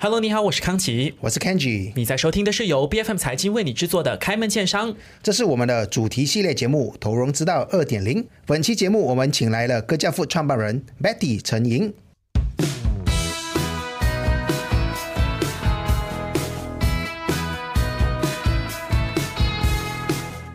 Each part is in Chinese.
Hello，你好，我是康琪，我是 Kenji，你在收听的是由 BFM 财经为你制作的《开门见商》，这是我们的主题系列节目《投融之道二点零》。本期节目我们请来了歌教父创办人 Betty 陈莹。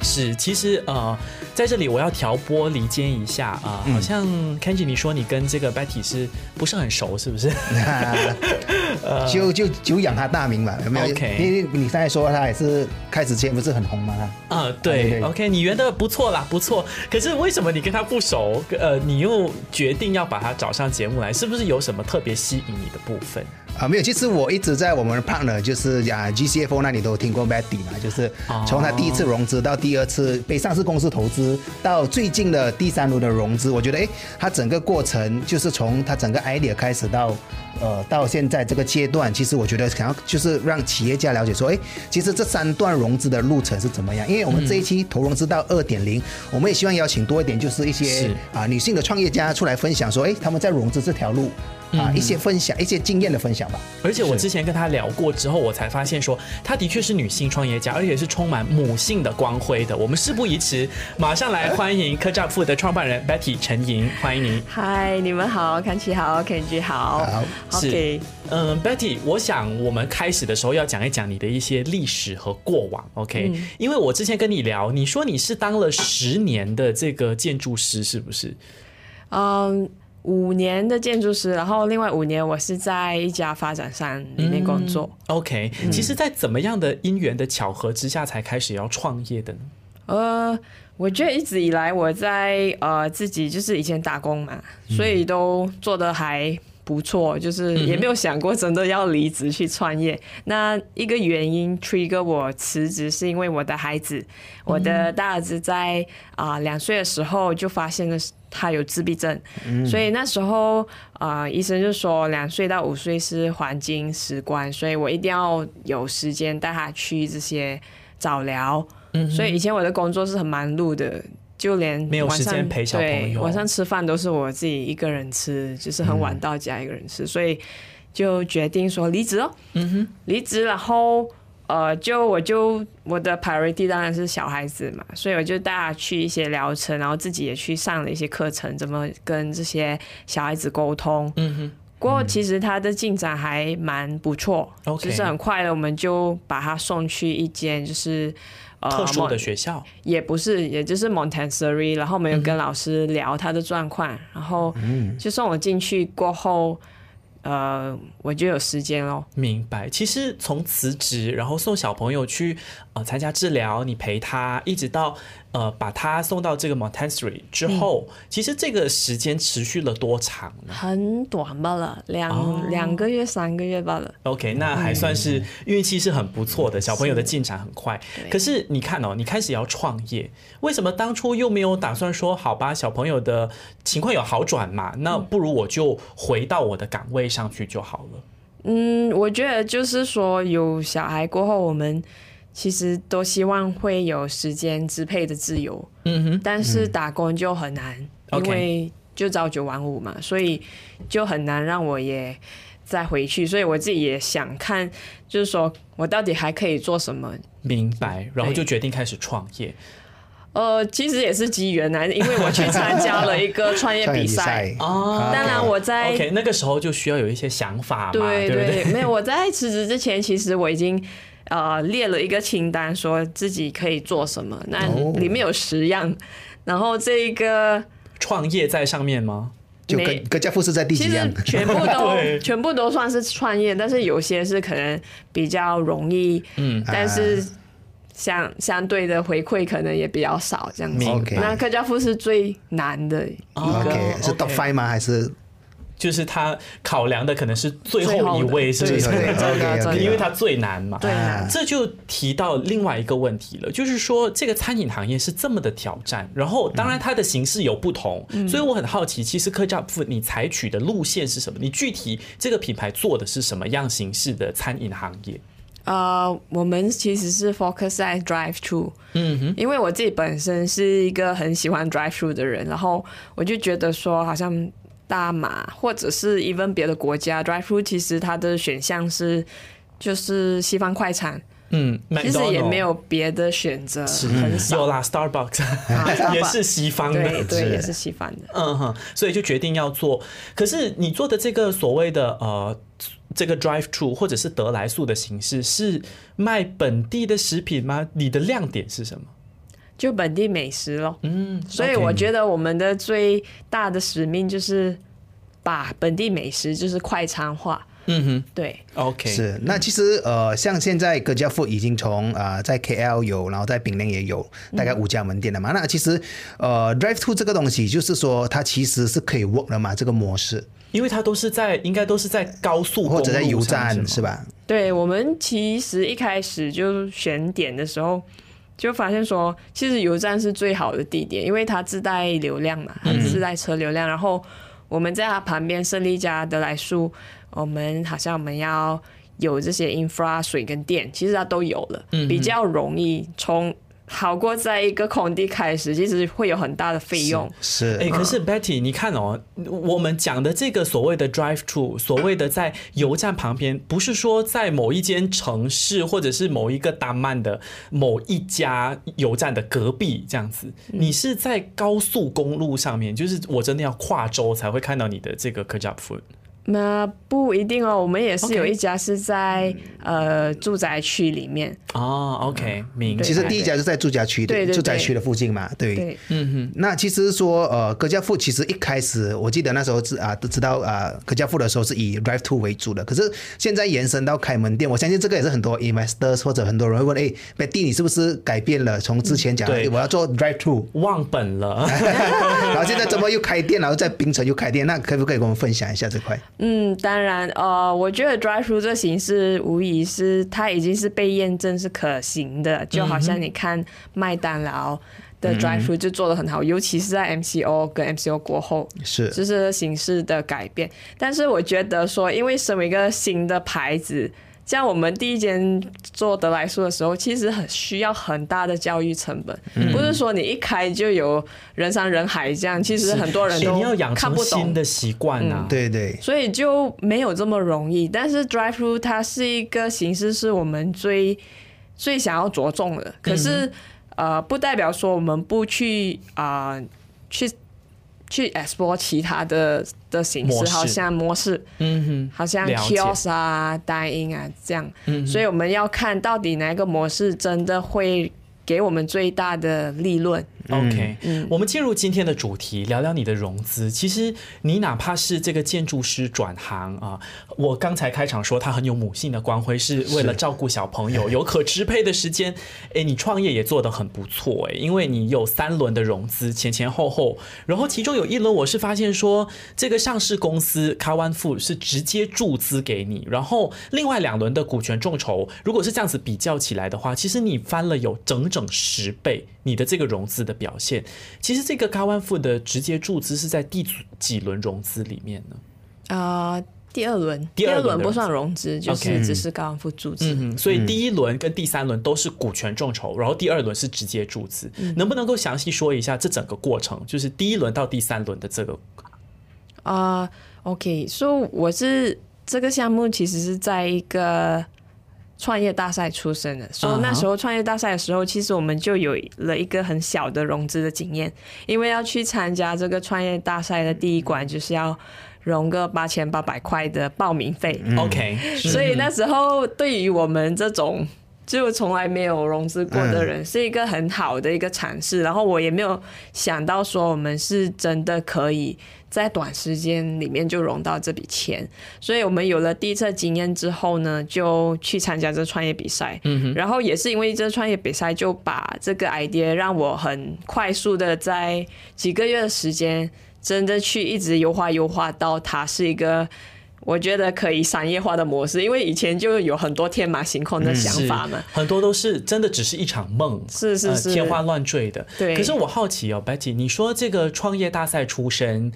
是，其实呃。在这里，我要调拨离间一下啊，好像 Kenji，你说你跟这个 Betty 是不是很熟，是不是？就就久仰他大名嘛，有没有？OK，因为你刚才说他也是开始前不是很红吗？啊，对，OK，你圆的不错啦，不错。可是为什么你跟他不熟？呃，你又决定要把他找上节目来，是不是有什么特别吸引你的部分？啊，没有，其实我一直在我们 partner 就是啊 GCFO 那里都听过 Betty 嘛，就是从他第一次融资到第二次被上市公司投资，到最近的第三轮的融资，我觉得哎，他整个过程就是从他整个 idea 开始到呃到现在这个阶段，其实我觉得想要就是让企业家了解说，哎，其实这三段融资的路程是怎么样？因为我们这一期投融资到二点零，我们也希望邀请多一点，就是一些啊女性的创业家出来分享说，哎，他们在融资这条路。啊，一些分享，一些经验的分享吧。而且我之前跟他聊过之后，我才发现说，他的确是女性创业家，而且是充满母性的光辉的。我们事不宜迟，马上来欢迎科扎富的创办人 Betty 陈莹，欢迎您。嗨，你们好，康琪好，Kenji 好。好，是。嗯，Betty，我想我们开始的时候要讲一讲你的一些历史和过往，OK？因为我之前跟你聊，你说你是当了十年的这个建筑师，是不是？嗯。五年的建筑师，然后另外五年我是在一家发展商里面工作。OK，其实，在怎么样的因缘的巧合之下，才开始要创业的呢？呃，我觉得一直以来我在呃自己就是以前打工嘛，所以都做的还不错，就是也没有想过真的要离职去创业。那一个原因 trigger 我辞职，是因为我的孩子，我的大儿子在啊两岁的时候就发现了。他有自闭症，所以那时候啊，医生就说两岁到五岁是黄金时光，所以我一定要有时间带他去这些早疗。所以以前我的工作是很忙碌的，就连没有时间陪小朋友，晚上吃饭都是我自己一个人吃，就是很晚到家一个人吃，所以就决定说离职哦。嗯哼，离职然后。呃，就我就我的 priority 当然是小孩子嘛，所以我就带他去一些疗程，然后自己也去上了一些课程，怎么跟这些小孩子沟通。嗯哼。不过其实他的进展还蛮不错，就是很快的，我们就把他送去一间就是呃特殊的学校，也不是，也就是 Montessori，然后我们有跟老师聊他的状况，然后就送我进去过后。呃，我就有时间喽。明白。其实从辞职，然后送小朋友去呃参加治疗，你陪他，一直到。呃，把他送到这个 Montessori 之后，其实这个时间持续了多长呢？很短罢了，两两个月、三个月罢了。OK，那还算是运气是很不错的，小朋友的进展很快。可是你看哦，你开始要创业，为什么当初又没有打算说，好吧，小朋友的情况有好转嘛？那不如我就回到我的岗位上去就好了。嗯，我觉得就是说，有小孩过后，我们。其实都希望会有时间支配的自由，嗯哼，但是打工就很难，因为就朝九晚五嘛，所以就很难让我也再回去，所以我自己也想看，就是说我到底还可以做什么。明白，然后就决定开始创业。呃，其实也是机缘来，因为我去参加了一个创业比赛 哦。当然我在 OK 那个时候就需要有一些想法嘛，对对对，没有我在辞职之前，其实我已经。呃，列了一个清单，说自己可以做什么。那里面有十样，然后这一个创业在上面吗？就各各家富士在第几样？全部都 全部都算是创业，但是有些是可能比较容易，嗯，但是相相对的回馈可能也比较少，这样子。那客家富是最难的一个，是 top five 吗？还是？就是他考量的可能是最后一位，是不是？因为他最难嘛。对，这就提到另外一个问题了，就是说这个餐饮行业是这么的挑战，然后当然它的形式有不同，所以我很好奇，其实客家富你采取的路线是什么？你具体这个品牌做的是什么样形式的餐饮行业？呃，我们其实是 focus 在 drive through，嗯哼，因为我自己本身是一个很喜欢 drive through 的人，然后我就觉得说好像。大马或者是 even 别的国家 drive through，其实它的选项是就是西方快餐，嗯，其实也没有别的选择，很少。有啦，Starbucks 啊 也是西方的，对，是也是西方的。嗯哼，所以就决定要做。可是你做的这个所谓的呃，这个 drive through 或者是得来速的形式，是卖本地的食品吗？你的亮点是什么？就本地美食咯。嗯，所以我觉得我们的最大的使命就是把本地美食就是快餐化。嗯哼对，，OK，是，那其实呃，像现在各家 food 已经从啊、呃在 KL 有，然后在槟榔也有，大概五家门店了嘛。那其实呃，drive to 这个东西，就是说它其实是可以 work 的嘛，这个模式，因为它都是在应该都是在高速或者在油站是？吧？对我们其实一开始就选点的时候，就发现说，其实油站是最好的地点，因为它自带流量嘛，它自带车流量。然后我们在它旁边胜利家德来树，我们好像我们要有这些 infra 水跟电，其实它都有了，比较容易从。好过在一个空地开始，其实会有很大的费用。是，哎、可是 Betty，你看哦，我们讲的这个所谓的 drive through，所谓的在油站旁边，不是说在某一间城市或者是某一个达曼的某一家油站的隔壁这样子，你是在高速公路上面，就是我真的要跨州才会看到你的这个 k j a p food。那不一定哦，我们也是有一家是在呃住宅区里面，哦，OK，明白。其实第一家是在住宅区的对对对住宅区的附近嘛，对。对，那其实说，呃，葛家富其实一开始我记得那时候是啊都知道啊，葛家富的时候是以 drive to 为主的，可是现在延伸到开门店，我相信这个也是很多 investors 或者很多人会问，哎，Betty 你是不是改变了？从之前讲对我要做 drive to，忘本了。然后现在怎么又开店，然后在槟城又开店，那可不可以跟我们分享一下这块？嗯，当然，呃，我觉得 drive through 这形式无疑是它已经是被验证是可行的，就好像你看麦当劳的 drive through 就做的很好，尤其是在 MCO 跟 MCO 过后，是。就是形式的改变。但是我觉得说，因为身为一个新的牌子，像我们第一间做德来素的时候，其实很需要很大的教育成本，不是说你一开就有人山人海这样，其实很多人都是你要养成看不懂新。的习惯啊。对对，所以就没有这么容易。但是 drive through 它是一个形式，是我们最最想要着重的。可是、呃，不代表说我们不去啊、呃去去 explore 其他的的形式，好像模式，嗯哼，好像 kiosk 啊、dine 啊这样。所以我们要看到底哪一个模式真的会给我们最大的利润。OK，、我们进入今天的主题，聊聊你的融资。其实你哪怕是这个建筑师转行啊，我刚才开场说他很有母性的光辉，是为了照顾小朋友，有可支配的时间。哎，你创业也做得很不错哎，因为你有三轮的融资，前前后后，然后其中有一轮我是发现说这个上市公司 a n Food 是直接注资给你，然后另外两轮的股权众筹，如果是这样子比较起来的话，其实你翻了有整整十倍。你的这个融资的表现，其实这个 a n Food 的直接注资是在第几轮融资里面呢？啊、第二轮，第二轮不算融资，就是只是高安富注资。嗯，所以第一轮跟第三轮都是股权众筹，然后第二轮是直接注资。能不能够详细说一下这整个过程？就是第一轮到第三轮的这个啊、o k 所、以我是这个项目其实是在一个创业大赛出身的，所以那时候创业大赛的时候，其实我们就有了一个很小的融资的经验，因为要去参加这个创业大赛的第一关，就是要融个八千八百块的报名费，OK，所以那时候对于我们这种就从来没有融资过的人，是一个很好的一个尝试。然后我也没有想到说我们是真的可以在短时间里面就融到这笔钱。所以我们有了第一次经验之后呢，就去参加这创业比赛。嗯然后也是因为这创业比赛，就把这个 idea 让我很快速的在几个月的时间，真的去一直优化优化到它是一个。我觉得可以商业化的模式，因为以前就有很多天马行空的想法嘛。是很多都是真的只是一场梦，呃是是是天花乱坠的。对可是我好奇哦，Betty，你说这个创业大赛出身。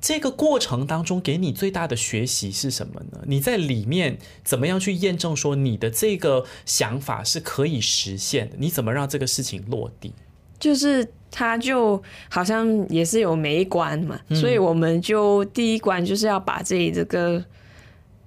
这个过程当中，给你最大的学习是什么呢？你在里面怎么样去验证说你的这个想法是可以实现的？你怎么让这个事情落地？就是它就好像也是有每一关嘛，所以我们就第一关就是要把这里这个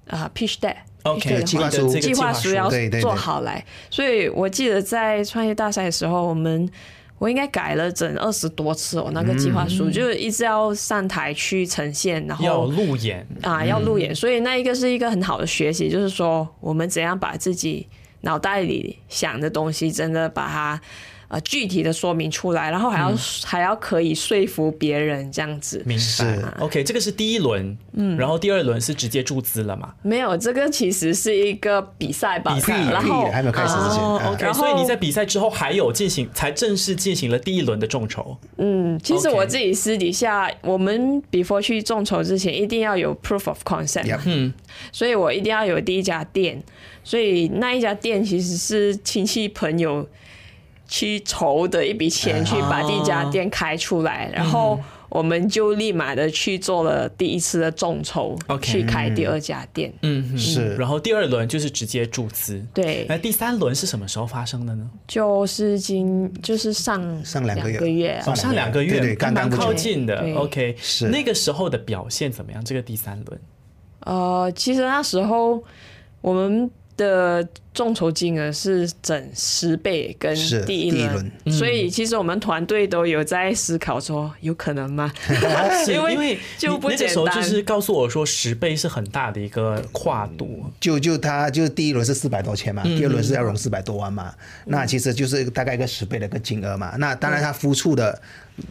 啊、pitch deck。OK，计划书。计划书。要对对对。做好来，所以我记得在创业大赛的时候，我们我应该改了整二十多次哦，那个计划书、就是一直要上台去呈现，然后要路演，啊要路演，所以那一个是一个很好的学习，就是说我们怎样把自己脑袋里想的东西真的把它。呃，具体的说明出来，然后还要、还要可以说服别人这样子。明是。白？OK，这个是第一轮，嗯，然后第二轮是直接注资了嘛？没有，这个其实是一个比赛吧，比赛然后还没有开始之前，OK，所以你在比赛之后还有进行，才正式进行了第一轮的众筹。嗯，其实我自己私底下，我们 before 去众筹之前，一定要有 proof of concept，、Yep 嗯，所以我一定要有第一家店，所以那一家店其实是亲戚朋友去筹的一笔钱，去把第一家店开出来，然后我们就立马的去做了第一次的众筹去开第二家店。嗯，嗯是然后第二轮就是直接注资。对，那第三轮是什么时候发生的呢？就是今就是上上两个月。上哦，上两个月，蛮刚刚靠近的。OK，是。那个时候的表现怎么样？这个第三轮？呃，其实那时候我们的众筹金额是整十倍跟第一轮，一轮嗯所以其实我们团队都有在思考说，有可能吗？因为因为就不你那个时候简单就是告诉我说十倍是很大的一个跨度。就就他就第一轮是四百多千嘛，第二轮是要融四百多万嘛，那其实就是大概一个十倍的一个金额嘛。那当然他付出的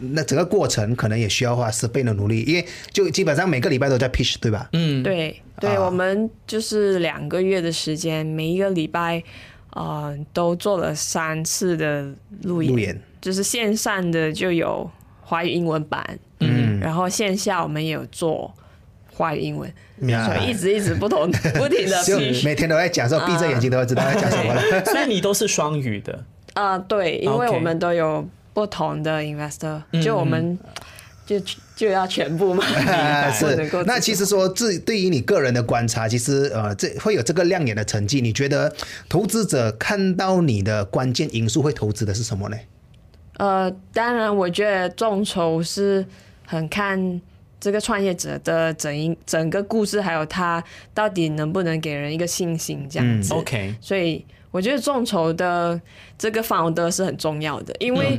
那整个过程可能也需要花十倍的努力，因为就基本上每个礼拜都在 pitch 对吧？嗯，对对，啊我们就是两个月的时间，每一个礼拜，呃，都做了三次的路演，路演就是线上的就有华语英文版，嗯，然后线下我们也有做华语英文，所以一直一直不同 不停的就。每天都在讲，说闭着眼睛都会知道在讲什么了。所以你都是双语的。啊、对，因为我们都有不同的 investor，、就嗯我们就就要全部嘛，是。那其实说，自对于你个人的观察，其实呃，这会有这个亮眼的成绩。你觉得投资者看到你的关键因素会投资的是什么呢？呃，当然，我觉得众筹是很看这个创业者的整一整个故事，还有他到底能不能给人一个信心这样子。OK，所以我觉得众筹的这个 founder 是很重要的，因为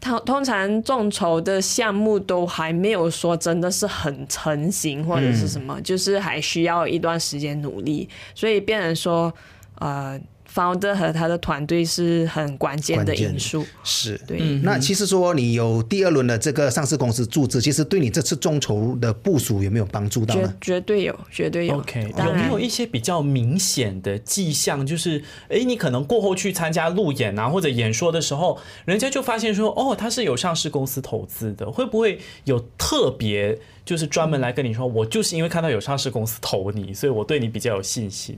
通通常众筹的项目都还没有说真的是很成型或者是什么，就是还需要一段时间努力，所以变成说，呃，founder 和他的团队是很关键的因素。是。对，那其实说你有第二轮的这个上市公司注资，其实对你这次众筹的部署有没有帮助到绝呢？绝对有，绝对有。OK，有没有一些比较明显的迹象？就是，哎，你可能过后去参加路演啊，或者演说的时候，人家就发现说，哦，他是有上市公司投资的，会不会有特别就是专门来跟你说，我就是因为看到有上市公司投你，所以我对你比较有信心。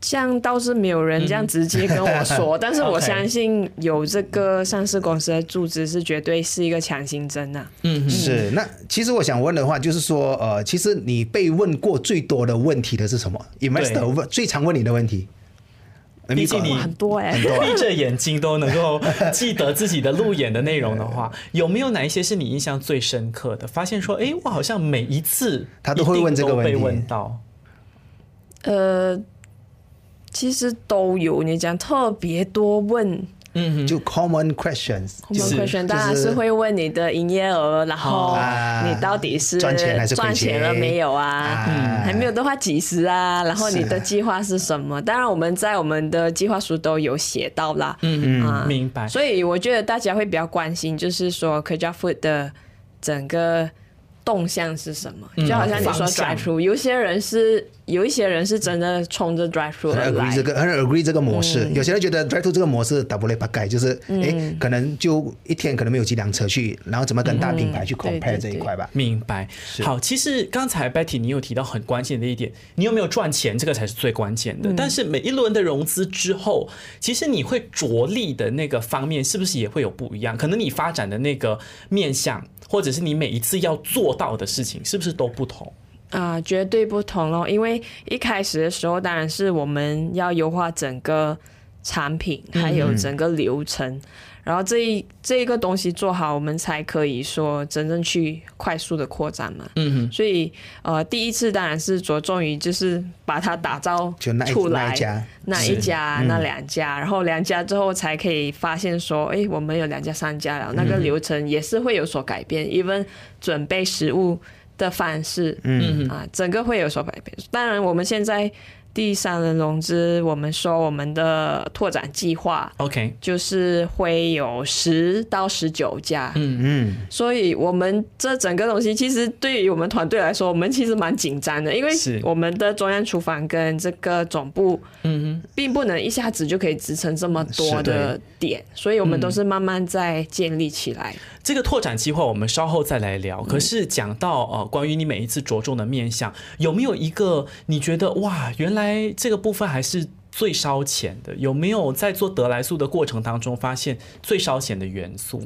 这样倒是没有人这样直接跟我说，但是我相信有这个上市公司的注资是绝对是一个强心针呐、嗯，是。那其实我想问的话，就是说，呃，其实你被问过最多的问题的是什么？investor 问最常问你的问题？毕竟你很多哎、闭着眼睛都能够记得自己的路演的内容的话，有没有哪一些是你印象最深刻的？发现说，哎，我好像每一次他都会问这个问题问到。呃，其实都有，你讲特别多问。嗯哼，就 common questions，common question 当然是是会问你的营业额，然后啊你到底是赚钱还是赚钱了没有啊？嗯还没有的话几时啊？然后你的计划是什么？当然我们在我们的计划书都有写到啦。嗯啊明白。所以我觉得大家会比较关心，就是说 k j a Food 的整个动向是什么？就好像你说 drive through，有些人是有一些人是真的冲着 drive through 很而 agree 来这。个，很 agree 这个模式。嗯有些人觉得 drive to 这个模式 double 就是哎、可能就一天可能没有几辆车去，然后怎么跟大品牌去 compare 对这一块吧。明白。好，其实刚才 Betty 你有提到很关键的一点，你有没有赚钱，这个才是最关键的。但是每一轮的融资之后，其实你会着力的那个方面，是不是也会有不一样？可能你发展的那个面向，或者是你每一次要做到的事情，是不是都不同？啊、绝对不同咯！因为一开始的时候，当然是我们要优化整个产品，还有整个流程。然后这一这一个东西做好，我们才可以说真正去快速的扩展嘛。嗯哼，所以呃，第一次当然是着重于就是把它打造出来那一家。那一家、那两家，然后两家之后才可以发现说，哎，我们有两家、三家了，那个流程也是会有所改变，even 准备食物的方式，嗯。啊，整个会有所改变。当然，我们现在第三轮融资，我们说我们的拓展计划，OK，就是会有十到十九家，嗯嗯，所以我们这整个东西，其实对于我们团队来说，我们其实蛮紧张的，因为是。我们的中央厨房跟这个总部，嗯并不能一下子就可以支撑这么多的点，所以我们都是慢慢在建立起来。这个拓展计划我们稍后再来聊。可是讲到呃，关于你每一次着重的面向，有没有一个你觉得哇，原来这个部分还是最烧钱的？有没有在做得来素的过程当中发现最烧钱的元素？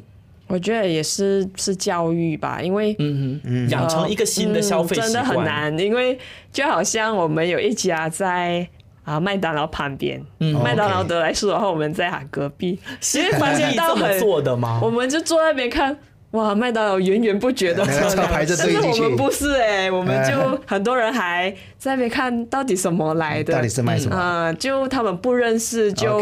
我觉得也是是教育吧，因为嗯嗯，养成一个新的消费真的，很难，因为就好像我们有一家在。啊，麦当劳旁边，嗯麦当劳德莱素，然后我们在喊隔壁，是因为发现到这么很做的吗？我们就坐在那边看，哇，麦当劳源源不绝的 那个车排着但是队进去。我们不是哎、我们就很多人还在那边看到底什么来的，到底是卖什么？呃，就他们不认识，就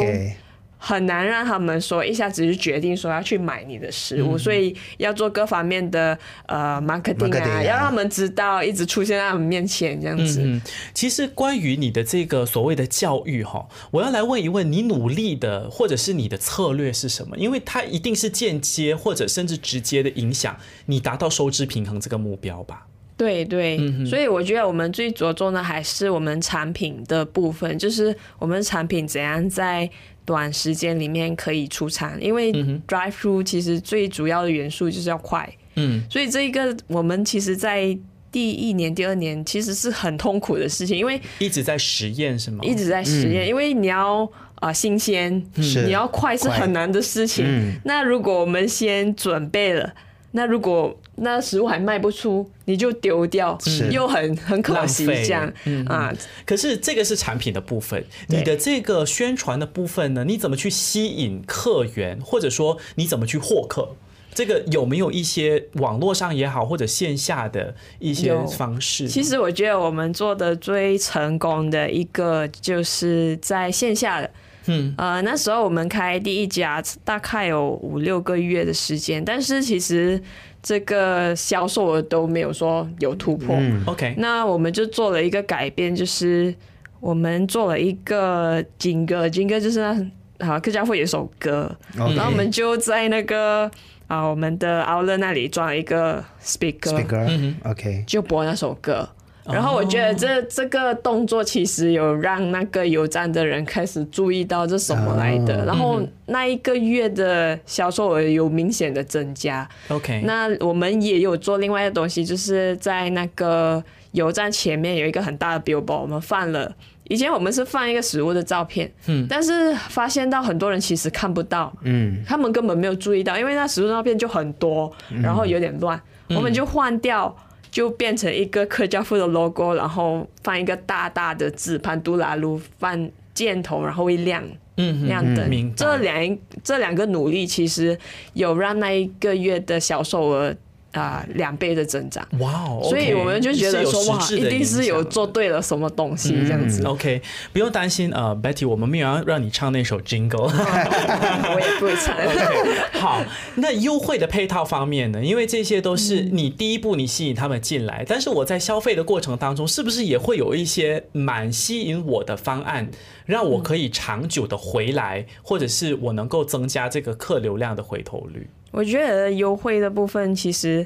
很难让他们说一下子就决定说要去买你的食物，所以要做各方面的呃 marketing 啊，啊要让他们知道，一直出现在他们面前这样子。嗯，其实关于你的这个所谓的教育哈，我要来问一问你努力的或者是你的策略是什么？因为它一定是间接或者甚至直接的影响你达到收支平衡这个目标吧？对对，所以我觉得我们最着重的还是我们产品的部分，就是我们产品怎样在短时间里面可以出产。因为 drive through 其实最主要的元素就是要快，嗯，所以这一个我们其实，在第一年、第二年其实是很痛苦的事情，因为一直在实验是吗？一直在实验，因为你要啊、新鲜，是你要快是很难的事情。嗯那如果我们先准备了，那如果那食物还卖不出，你就丢掉，是又很很可惜这样嗯啊。可是这个是产品的部分，你的这个宣传的部分呢？你怎么去吸引客源，或者说你怎么去获客？这个有没有一些网络上也好，或者线下的一些方式？其实我觉得我们做的最成功的一个就是在线下的。嗯，呃，那时候我们开第一家大概有五六个月的时间，但是其实这个销售额都没有说有突破。嗯。OK，那我们就做了一个改变，就是我们做了一个金歌，金歌就是那好客家会有一首歌，OK。然后我们就在那个啊我们的 Outlet 那里装了一个 speaker，, speaker，OK，就播那首歌。然后我觉得这这个动作其实有让那个油站的人开始注意到这什么来的，哦然后那一个月的销售额有明显的增加。OK，那我们也有做另外的东西，就是在那个油站前面有一个很大的 billboard，我们放了。以前我们是放一个食物的照片，嗯，但是发现到很多人其实看不到，嗯，他们根本没有注意到，因为那食物照片就很多，然后有点乱，我们就换掉。就变成一个客家妇的 logo，然后放一个大大的字“潘杜拉路”，放箭头，然后会亮嗯亮灯。这两这两个努力，其实有让那一个月的销售额啊两、倍的增长。哇哦，所以我们就觉得说，哇，一定是有做对了什么东西这样子。OK，不用担心，呃，Betty，我们没有要让你唱那首 Jingle。我也不会唱。好，那优惠的配套方面呢？因为这些都是你第一步你吸引他们进来，但是我在消费的过程当中，是不是也会有一些蛮吸引我的方案，让我可以长久的回来，或者是我能够增加这个客流量的回头率？我觉得优惠的部分，其实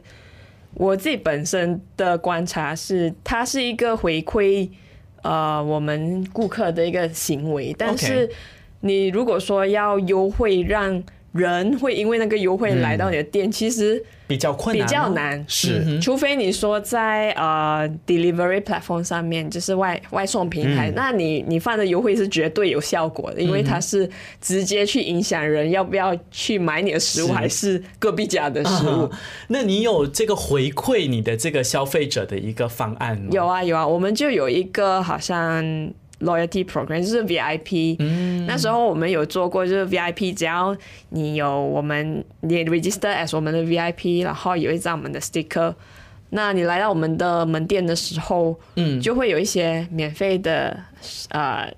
我自己本身的观察是，它是一个回馈呃我们顾客的一个行为，但是你如果说要优惠让人会因为那个优惠来到你的店，其实比较困比难比，较难。是。嗯。除非你说在呃 delivery platform 上面，就是外外送平台，那你你放的优惠是绝对有效果的，因为它是直接去影响人要不要去买你的食物，是还是隔壁家的食物。啊那你有这个回馈你的这个消费者的一个方案吗？有啊有啊，我们就有一个好像 loyalty program，就是 VIP。那那时候我们有做过，就是 VIP，只要你有我们你 register as 我们的 VIP，然后有一张我们的 sticker，那你来到我们的门店的时候，嗯，就会有一些免费的呃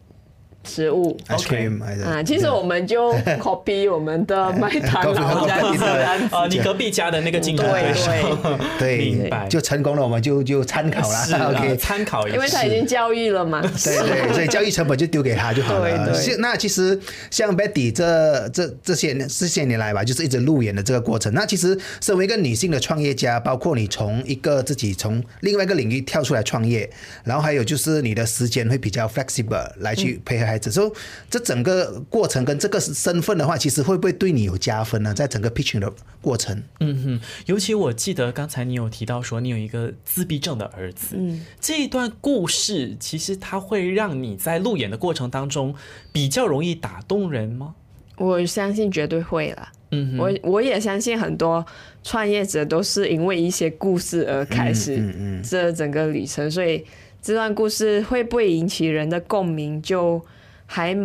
食物。ice cream 啊，其实我们就 copy 我们的麦当劳这样子这样子啊，你隔壁家的那个竞争对对手，对，明白就成功了，我们就就参考是了。啊 OK，参考一下，因为他已经教育了嘛。对 对，所以教育成本就丢给他就好了。对对是那其实像 Betty 这这这些年这些年来吧，就是一直路演的这个过程。那其实身为一个女性的创业家，包括你从一个自己从另外一个领域跳出来创业，然后还有就是你的时间会比较 flexible 来去配合孩子，所以这整个过程跟这个身份的话，其实会不会对你有加分呢？在整个 pitching 的过程，嗯哼，尤其我记得刚才你有提到说你有一个自闭症的儿子，嗯，这一段故事其实它会让你在路演的过程当中比较容易打动人吗？我相信绝对会了。嗯，我我也相信很多创业者都是因为一些故事而开始嗯这整个旅程，所以这段故事会不会引起人的共鸣，就还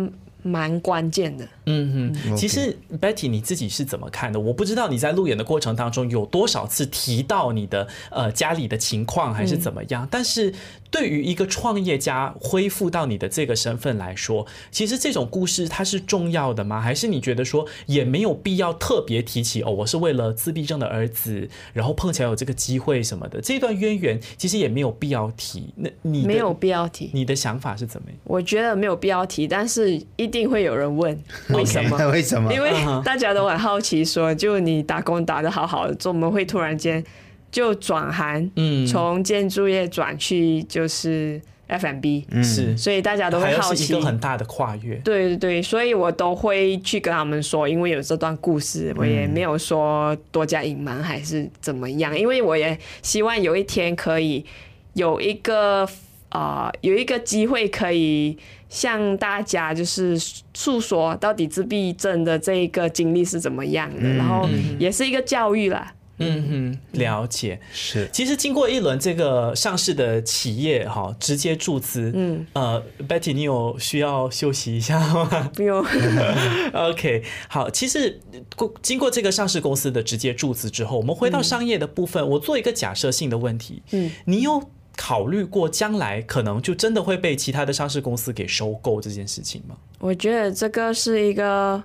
蛮关键的。嗯哼，其实 Betty 你自己是怎么看的？我不知道你在路演的过程当中有多少次提到你的呃家里的情况还是怎么样，但是对于一个创业家恢复到你的这个身份来说，其实这种故事它是重要的吗？还是你觉得说也没有必要特别提起哦？我是为了自闭症的儿子，然后碰巧有这个机会什么的，这段渊源其实也没有必要提。那你的没有必要提，你的想法是怎么样？我觉得没有必要提，但是一定会有人问为什么。为什么？因为大家都很好奇说就你打工打得好好的，怎么会突然间就转行，嗯从建筑业转去就是 FMB、是，所以大家都还会好奇一个。很大的跨越。对对对，所以我都会去跟他们说，因为有这段故事，我也没有说多加隐瞒还是怎么样，因为我也希望有一天可以有一个啊、呃有一个机会可以向大家就是诉说到底自闭症的这一个经历是怎么样的，然后也是一个教育啦。嗯哼，了解。是。其实经过一轮这个上市的企业哈，直接注资，嗯，呃，Betty，你有需要休息一下吗？不用？OK，好，其实过经过这个上市公司的直接注资之后，我们回到商业的部分，我做一个假设性的问题，嗯，你有考虑过将来可能就真的会被其他的上市公司给收购这件事情吗？我觉得这个是一个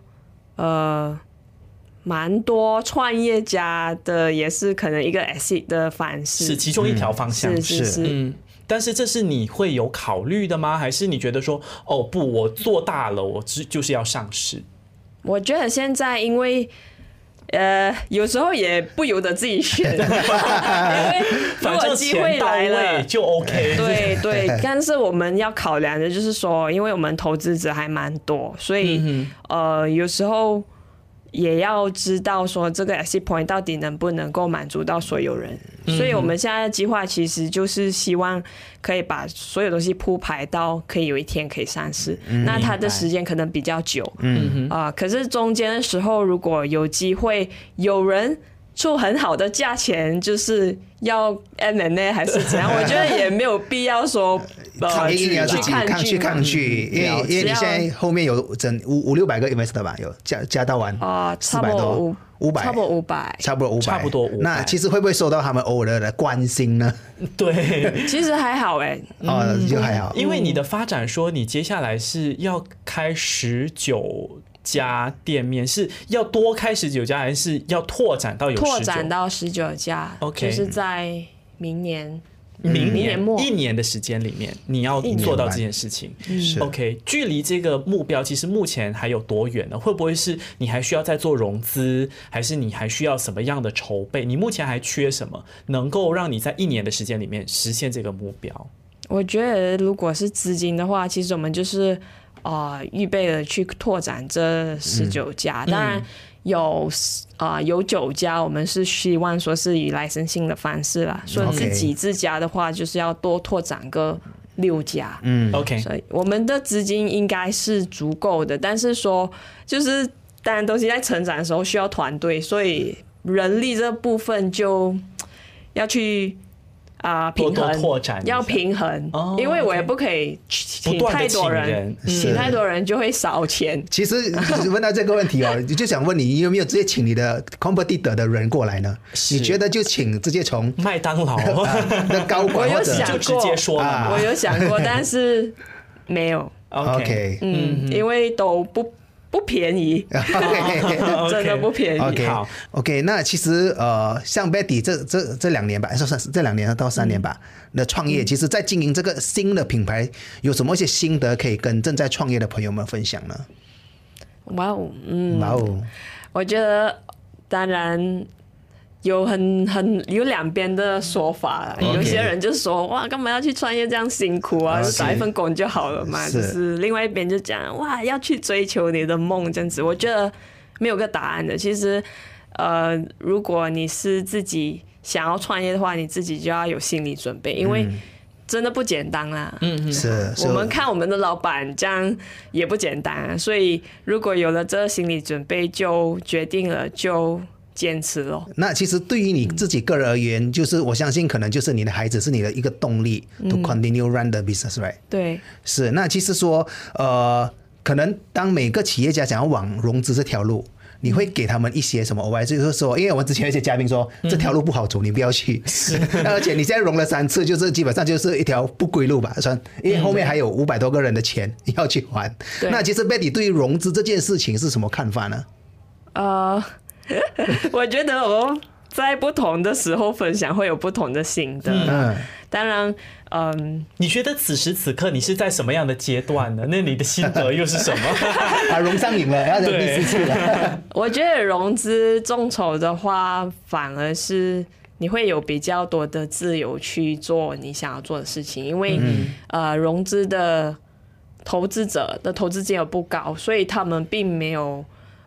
呃，蛮多创业家的，也是可能一个 exit 的方式。是其中一条方向，是是是，嗯，但是这是你会有考虑的吗？还是你觉得说，哦不，我做大了，我只就是要上市？我觉得现在因为。呃，有时候也不由得自己选，因为如反正果机会来了，就 OK。对对，但是我们要考量的就是说，因为我们投资者还蛮多，所以、嗯呃，有时候也要知道说这个 exit point 到底能不能够满足到所有人。嗯所以我们现在的计划其实就是希望可以把所有东西铺排到可以有一天可以上市。那它的时间可能比较久，嗯啊、可是中间的时候如果有机会有人。出很好的价钱，就是要 M N A 还是怎样？我觉得也没有必要说呃一定要去自己抗去看剧嘛抗拒，因为因为你现在后面有整五五六百个 investor 吧，有加加到完啊，差400多不多五五百差不多五百。差不多五百，差不多500那其实会不会受到他们偶尔的关心呢？对，其实还好哎，哦，就还好。因为你的发展说，你接下来是要开十九家店面，是要多开十九家，还是要拓展到有拓展到十九家 OK 就是在明年。明明年末一年的时间里面，你要做到这件事情。是 OK，距离这个目标其实目前还有多远呢？会不会是你还需要再做融资，还是你还需要什么样的筹备？你目前还缺什么，能够让你在一年的时间里面实现这个目标？我觉得如果是资金的话，其实我们就是呃预备的去拓展这十九家，当然有啊、呃有九家，我们是希望说是以来生性的方式啦，说自己自家的话就是要多拓展个六家。嗯。OK，所以我们的资金应该是足够的，但是说就是当然东西在成长的时候需要团队，所以人力这部分就要去啊、平衡，拓展要平衡，哦因为我也不可以请太多请人人，请太多人就会少钱。其实问到这个问题哦，就想问你，你有没有直接请你的 competitor 的人过来呢？你觉得就请直接从麦当劳。的高我有管或者想就直接说了啊我有想过，但是没有，OK。嗯，因为都不不便宜，真的不便宜。OK 好。OK，那其实呃，像 Betty 这这这两年吧，说是这两年到三年吧的创业，其实在经营这个新的品牌，有什么一些心得可以跟正在创业的朋友们分享呢？哇哦，嗯，哇哦，我觉得当然有很很有两边的说法有些人就说哇，干嘛要去创业这样辛苦啊打一份工就好了嘛。是就是另外一边就讲哇，要去追求你的梦这样子。我觉得没有个答案的。其实呃，如果你是自己想要创业的话，你自己就要有心理准备，因为真的不简单啦。嗯。是我们看我们的老板这样也不简单、啊，所以如果有了这个心理准备，就决定了就坚持哦。那其实对于你自己个人而言，就是我相信可能就是你的孩子是你的一个动力、to continue run the business，right？对，是，那其实说，呃，可能当每个企业家想要往融资这条路，你会给他们一些什么 advice？就是说，因为我们之前有一些嘉宾说，这条路不好走，你不要去。是，而且你现在融了三次，就是基本上就是一条不归路吧，算，因为后面还有五百多个人的钱要去还。对那其实 Betty 对于融资这件事情是什么看法呢？呃，我觉得哦在不同的时候分享会有不同的心得。嗯，当然，嗯，你觉得此时此刻你是在什么样的阶段呢？那你的心得又是什么？啊，融上瘾了，要第四次了。我觉得融资众筹的话，反而是你会有比较多的自由去做你想要做的事情，因为、呃，融资的投资者的投资金额不高，所以他们并没有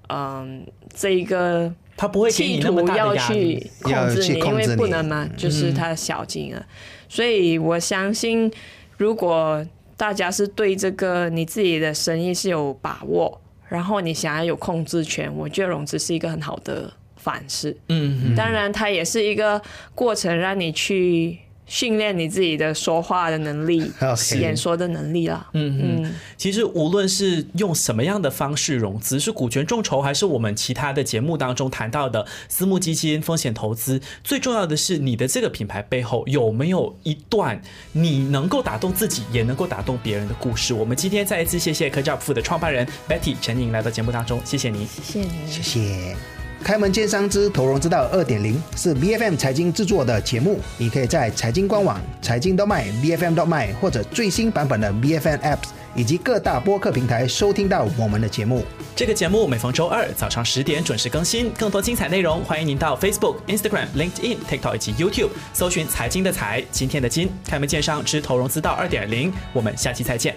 嗯、这一个他不会企图要去。控制你，因为不能嘛，就是他的小金额。所以我相信，如果大家是对这个你自己的生意是有把握，然后你想要有控制权，我觉得融资是一个很好的方式。嗯，当然，它也是一个过程，让你去训练你自己的说话的能力 演说的能力啦。嗯嗯，其实无论是用什么样的方式融资，是股权众筹，还是我们其他的节目当中谈到的私募基金、风险投资，最重要的是你的这个品牌背后有没有一段你能够打动自己，也能够打动别人的故事。我们今天再一次谢谢科教 p 的创办人 Betty 陈颖来到节目当中，谢谢你。谢谢你。谢谢。开门见山之投融之道二点零是 B F M 财经制作的节目，你可以在财经官网财经 .my B F M .my 或者最新版本的 B F M Apps 以及各大播客平台收听到我们的节目。这个节目每逢周二早上十点准时更新，更多精彩内容，欢迎您到 Facebook、Instagram、LinkedIn、TikTok 以及 YouTube 搜寻“财经的财，今天的金”，开门见山之投融资道二点零，我们下期再见。